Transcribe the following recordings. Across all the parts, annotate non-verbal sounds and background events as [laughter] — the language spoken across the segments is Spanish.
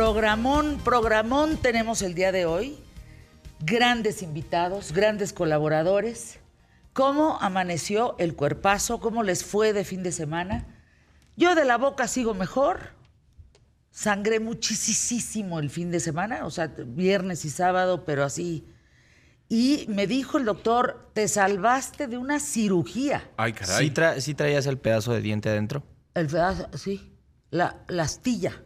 Programón, programón tenemos el día de hoy. Grandes invitados, grandes colaboradores. ¿Cómo amaneció el cuerpazo? ¿Cómo les fue de fin de semana? Yo de la boca sigo mejor. Sangré muchísimo el fin de semana, o sea, viernes y sábado, pero así. Y me dijo el doctor, te salvaste de una cirugía. Ay, caray. ¿Sí, tra- sí traías el pedazo de diente adentro? El pedazo, sí. La, la astilla.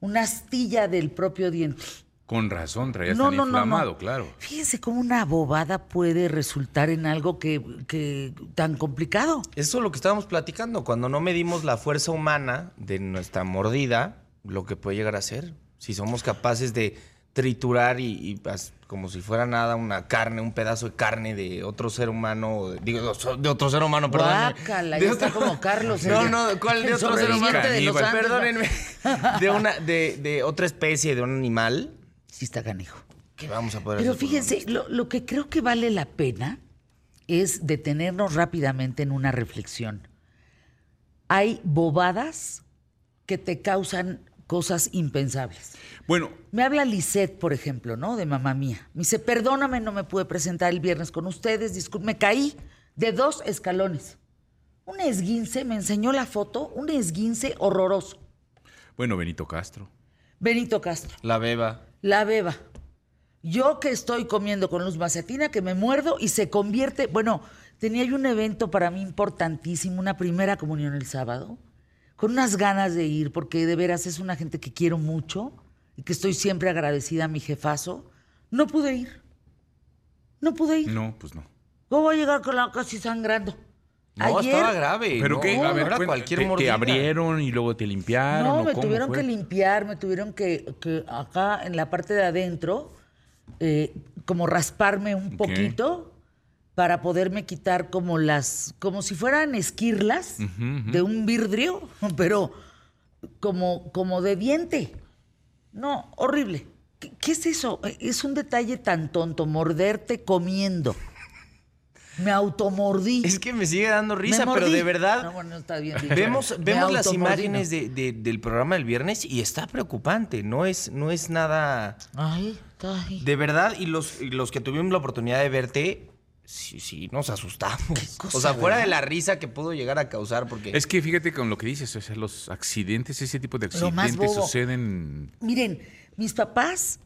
Una astilla del propio diente. Con razón, traías No, tan no, no, inflamado, no. claro. Fíjense cómo una bobada puede resultar en algo que, que tan complicado. Eso es lo que estábamos platicando. Cuando no medimos la fuerza humana de nuestra mordida, lo que puede llegar a ser. Si somos capaces de triturar y, como si fuera nada una carne, un pedazo de carne de otro ser humano, de- digo, de otro ser humano, perdón. Guácala, ya está como Carlos, No, no, ¿cuál de otro ser humano? de los Perdónenme. De una, de, de otra especie, de un animal, Sí está canijo. que vamos a poder Pero hacer fíjense, lo, lo que creo que vale la pena es detenernos rápidamente en una reflexión. Hay bobadas que te causan cosas impensables. Bueno, Me habla Lisette, por ejemplo, ¿no? De mamá mía. Me dice, perdóname, no me pude presentar el viernes con ustedes, discul- me caí de dos escalones. Un esguince, me enseñó la foto, un esguince horroroso. bueno, Benito Castro. Benito Castro, La beba. la beba. Yo que estoy comiendo con luz macetina, que me muerdo y se convierte. Bueno, tenía yo un evento para mí importantísimo, una primera comunión el sábado, con unas ganas de ir, porque de veras es una gente que quiero mucho y que estoy siempre agradecida a mi jefazo. No pude ir. No pude ir. No, pues no. ¿Cómo voy a llegar con la casi sangrando? No, Ayer, estaba grave. Pero no, que, no a ver, era cuenta, cualquier te, te abrieron y luego te limpiaron. No, ¿o me cómo tuvieron fue? que limpiar, me tuvieron que, que acá en la parte de adentro, eh, como rasparme un poquito para poderme quitar como las, como si fueran esquirlas de un vidrio, [laughs] pero como, como de diente. No, horrible. ¿Qué, qué es eso? Es un detalle tan tonto, morderte comiendo. Me automordí. Es que me sigue dando risa, pero de verdad. No, bueno, está bien dicho. Vemos, vemos las imágenes ¿no? de- de- del programa del viernes y está preocupante. No es, no es nada. Ay, ay. De verdad, y los, y los que tuvimos la oportunidad de verte, sí, sí, nos asustamos. o sea, fuera de la risa que pudo llegar a causar, porque. Es que fíjate con lo que dices, o sea, los accidentes, ese tipo de accidentes suceden. Miren, mis papás,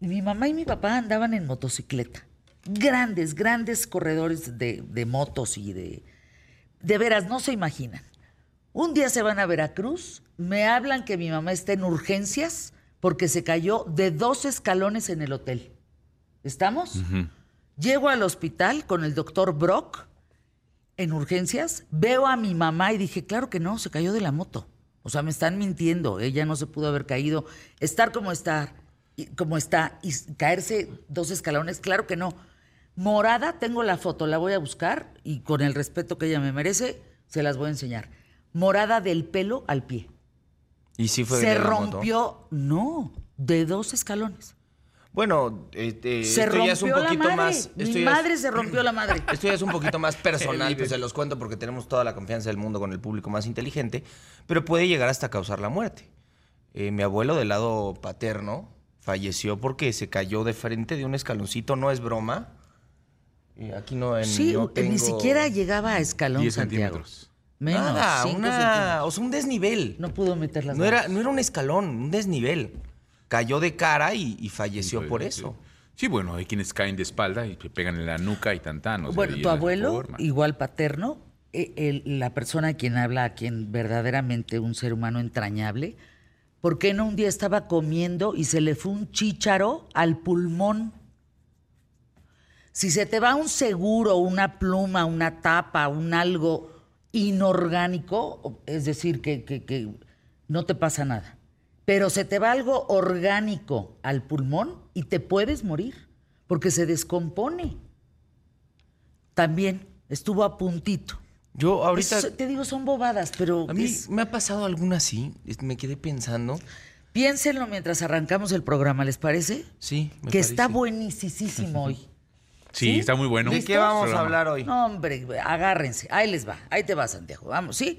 mi mamá y mi papá andaban en motocicleta. Grandes, grandes corredores de, de motos y de... De veras, no se imaginan. Un día se van a Veracruz, me hablan que mi mamá está en urgencias porque se cayó de dos escalones en el hotel. ¿Estamos? Llego al hospital con el doctor Brock en urgencias, veo a mi mamá y dije, claro que no, se cayó de la moto. O sea, me están mintiendo, ella no se pudo haber caído. Estar como está, y- como está y caerse dos escalones, claro que no. Morada, tengo la foto, la voy a buscar y con el respeto que ella me merece, se las voy a enseñar. Morada del pelo al pie. y sí fue se de la moto. rompió, no, de dos escalones. Bueno, este, se esto ya es un la poquito madre. más. Mi esto ya es- madre se rompió la madre. [laughs] Esto ya es un poquito más personal, [laughs] pues se los cuento porque tenemos toda la confianza del mundo con el público más inteligente, pero puede llegar hasta causar la muerte. Eh, mi abuelo del lado paterno falleció porque se cayó de frente de un escaloncito, no es broma. Eh, aquí no, en, Sí, no ni siquiera llegaba a escalón 10 Santiago. centímetros. Menos, nada, cinco una, centímetros. o sea, un desnivel. No pudo meter las No era, manos. no era un escalón, un desnivel. Cayó de cara y, y falleció por eso. Sí, bueno, hay quienes caen de espalda y se pegan en la nuca y sea, Bueno, tu abuelo, forma. igual paterno, eh, el- la persona a quien habla, a quien verdaderamente un ser humano entrañable, ¿por qué no un día estaba comiendo y se le fue un chícharo al pulmón? Si se te va un seguro, una pluma, una tapa, un algo inorgánico, es decir, que, que- que no te pasa nada. Pero se te va algo orgánico al pulmón y te puedes morir, porque se descompone. También estuvo a puntito. Yo ahorita, Eso, te digo, son bobadas, pero a mí es- me ha pasado alguna así, me quedé pensando. piénsenlo mientras arrancamos el programa, ¿les parece? Sí, me que está buenísimo hoy. Sí, [laughs] ¿Sí? está muy bueno. ¿De qué vamos a hablar hoy? No, hombre, agárrense. Ahí les va. Ahí te va, Santiago. Vamos, ¿sí?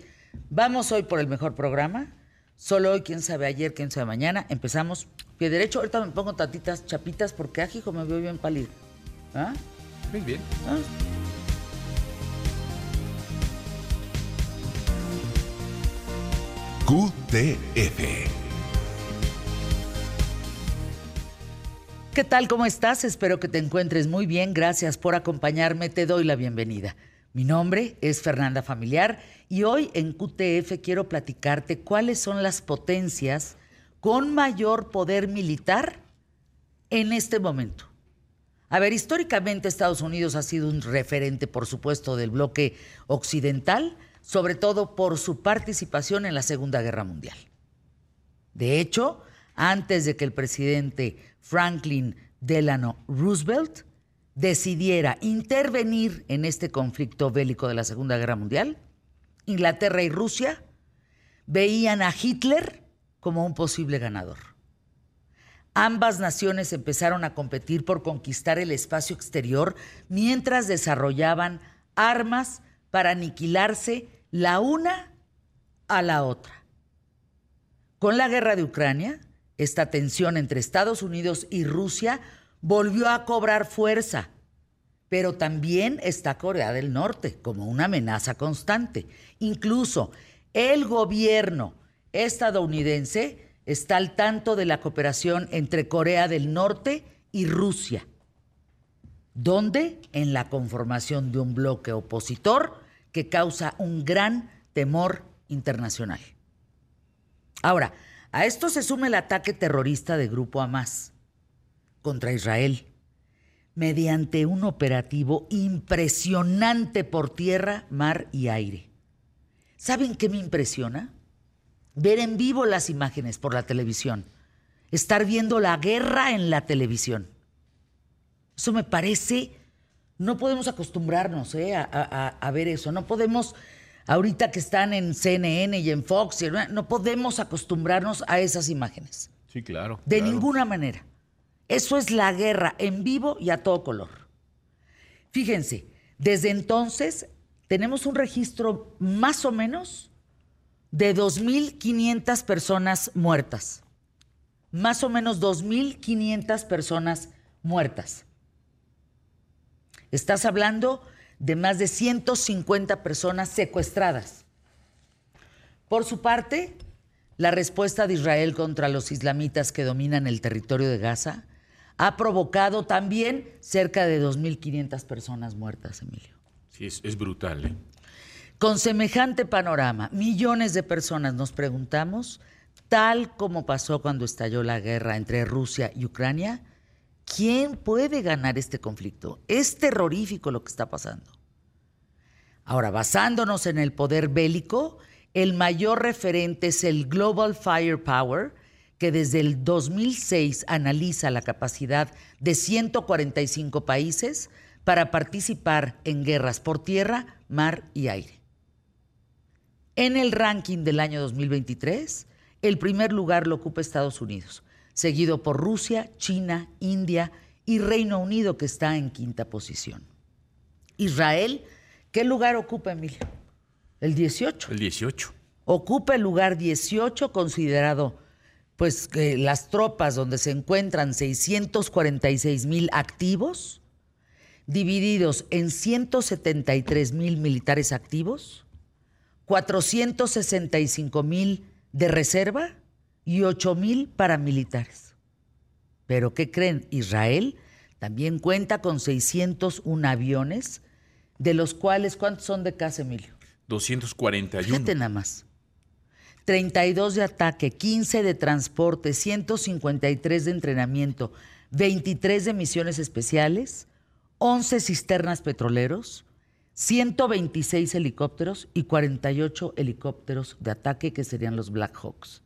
Vamos hoy por el mejor programa. Solo hoy, quién sabe ayer, quién sabe mañana. Empezamos pie derecho. Ahorita me pongo tatitas chapitas porque, ajijo, me veo bien pálido. ¿Ah? Muy bien. ¿Ah? QTF. ¿Qué tal? ¿Cómo estás? Espero que te encuentres muy bien. Gracias por acompañarme. Te doy la bienvenida. Mi nombre es Fernanda Familiar y hoy en QTF quiero platicarte cuáles son las potencias con mayor poder militar en este momento. A ver, históricamente Estados Unidos ha sido un referente, por supuesto, del bloque occidental, sobre todo por su participación en la Segunda Guerra Mundial. De hecho, antes de que el presidente Franklin Delano Roosevelt decidiera intervenir en este conflicto bélico de la Segunda Guerra Mundial, Inglaterra y Rusia veían a Hitler como un posible ganador. Ambas naciones empezaron a competir por conquistar el espacio exterior mientras desarrollaban armas para aniquilarse la una a la otra. Con la guerra de Ucrania, esta tensión entre Estados Unidos y Rusia volvió a cobrar fuerza, pero también está Corea del Norte como una amenaza constante. Incluso el gobierno estadounidense está al tanto de la cooperación entre Corea del Norte y Rusia. ¿Dónde? En la conformación de un bloque opositor que causa un gran temor internacional. Ahora, a esto se suma el ataque terrorista de Grupo Hamas contra Israel, mediante un operativo impresionante por tierra, mar y aire. ¿Saben qué me impresiona? Ver en vivo las imágenes por la televisión, estar viendo la guerra en la televisión. Eso me parece, no podemos acostumbrarnos ¿eh? a, a, a, ver eso, no podemos, ahorita que están en CNN y en Fox, no podemos acostumbrarnos a esas imágenes. Sí, claro. De claro. ninguna manera. Eso es la guerra en vivo y a todo color. Fíjense, desde entonces tenemos un registro más o menos de 2.500 personas muertas. Más o menos 2.500 personas muertas. Estás hablando de más de 150 personas secuestradas. Por su parte, la respuesta de Israel contra los islamitas que dominan el territorio de Gaza ha provocado también cerca de 2.500 personas muertas, Emilio. Sí, es, es brutal. ¿eh? Con semejante panorama, millones de personas nos preguntamos, tal como pasó cuando estalló la guerra entre Rusia y Ucrania, ¿quién puede ganar este conflicto? Es terrorífico lo que está pasando. Ahora, basándonos en el poder bélico, el mayor referente es el Global Firepower, que desde el 2006 analiza la capacidad de 145 países para participar en guerras por tierra, mar y aire. En el ranking del año 2023, el primer lugar lo ocupa Estados Unidos, seguido por Rusia, China, India y Reino Unido, que está en quinta posición. Israel, ¿qué lugar ocupa, Emilio? El 18. El 18. Ocupa el lugar 18, considerado pues que las tropas donde se encuentran 646 mil activos, divididos en 173 mil militares activos, 465 mil de reserva y 8 mil paramilitares. Pero ¿qué creen? Israel también cuenta con 601 aviones, de los cuales, ¿cuántos son de casa, Emilio? 241. Fíjate nada más. 32 de ataque, 15 de transporte, 153 de entrenamiento, 23 de misiones especiales, 11 cisternas petroleros, 126 helicópteros y 48 helicópteros de ataque que serían los Black Hawks.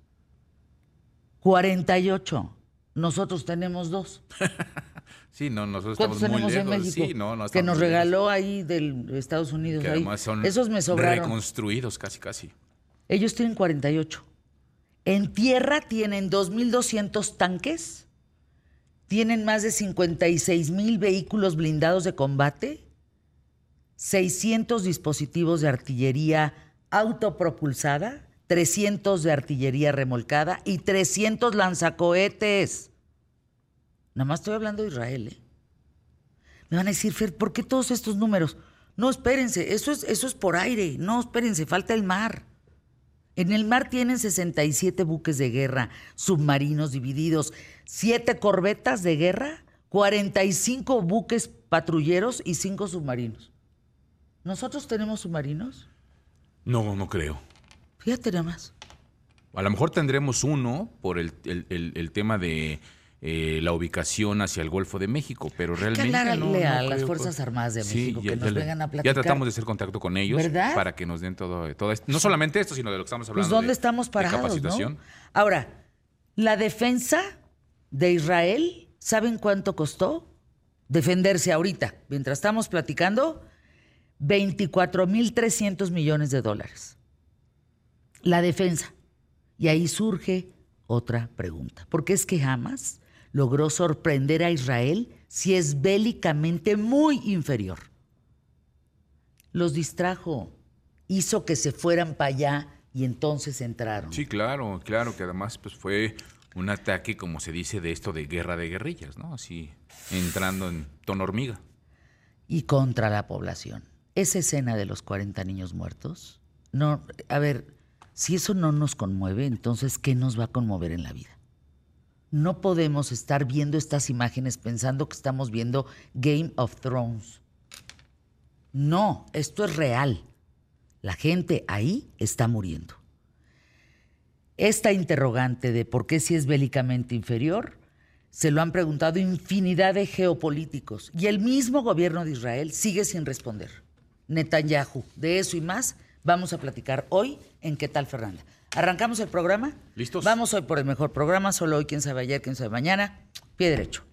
48. Nosotros tenemos dos. [laughs] sí, no, nosotros ¿Cuántos estamos muy lejos. en México? Sí, no, no que nos regaló lejos. ahí del Estados Unidos. Ahí. son Esos me sobraron. reconstruidos casi, casi. Ellos tienen 48. En tierra tienen 2.200 tanques, tienen más de 56 mil vehículos blindados de combate, 600 dispositivos de artillería autopropulsada 300 de artillería remolcada y 300 lanzacohetes. Nada más estoy hablando de Israel, ¿eh? Me van a decir, Fer, ¿por qué todos estos números? No, espérense, eso es, eso es por aire. No, espérense, falta el mar. En el mar tienen 67 buques de guerra, submarinos divididos, 7 corbetas de guerra, 45 buques patrulleros y 5 submarinos. ¿Nosotros tenemos submarinos? No, no creo. Fíjate nada más. A lo mejor tendremos uno por el, el- el- el tema de eh, la ubicación hacia el Golfo de México, pero realmente no, no a las creo, Fuerzas pues. Armadas de México, ya- que ya nos vengan a Ya platicar. tratamos de hacer contacto con ellos ¿Verdad? para que nos den todo, todo esto. No solamente esto, sino de lo que estamos hablando. Pues ¿dónde de- estamos de parados, capacitación. no? Ahora, la defensa de Israel, ¿saben cuánto costó? Defenderse ahorita, mientras estamos platicando, 24.300 millones de dólares. La defensa. Y ahí surge otra pregunta. ¿Por qué es que Hamas logró sorprender a Israel si es bélicamente muy inferior? Los distrajo, hizo que se fueran para allá y entonces entraron. Sí, claro, claro, que además pues fue un ataque, como se dice, de esto de guerra de guerrillas, ¿no? Así, entrando en tono hormiga. y contra la población. Esa escena de los 40 niños muertos, no, a ver, si eso no nos conmueve, entonces ¿qué nos va a conmover en la vida? No podemos estar viendo estas imágenes pensando que estamos viendo Game of Thrones. No, esto es real. La gente ahí está muriendo. Esta interrogante de por qué si es bélicamente inferior se lo han preguntado infinidad de geopolíticos y el mismo gobierno de Israel sigue sin responder. Netanyahu, de eso y más vamos a platicar hoy en ¿Qué tal Fernanda? ¿Arrancamos el programa? ¿Listos? Vamos hoy por el mejor programa, solo hoy, quién sabe ayer, quién sabe mañana. Pie derecho.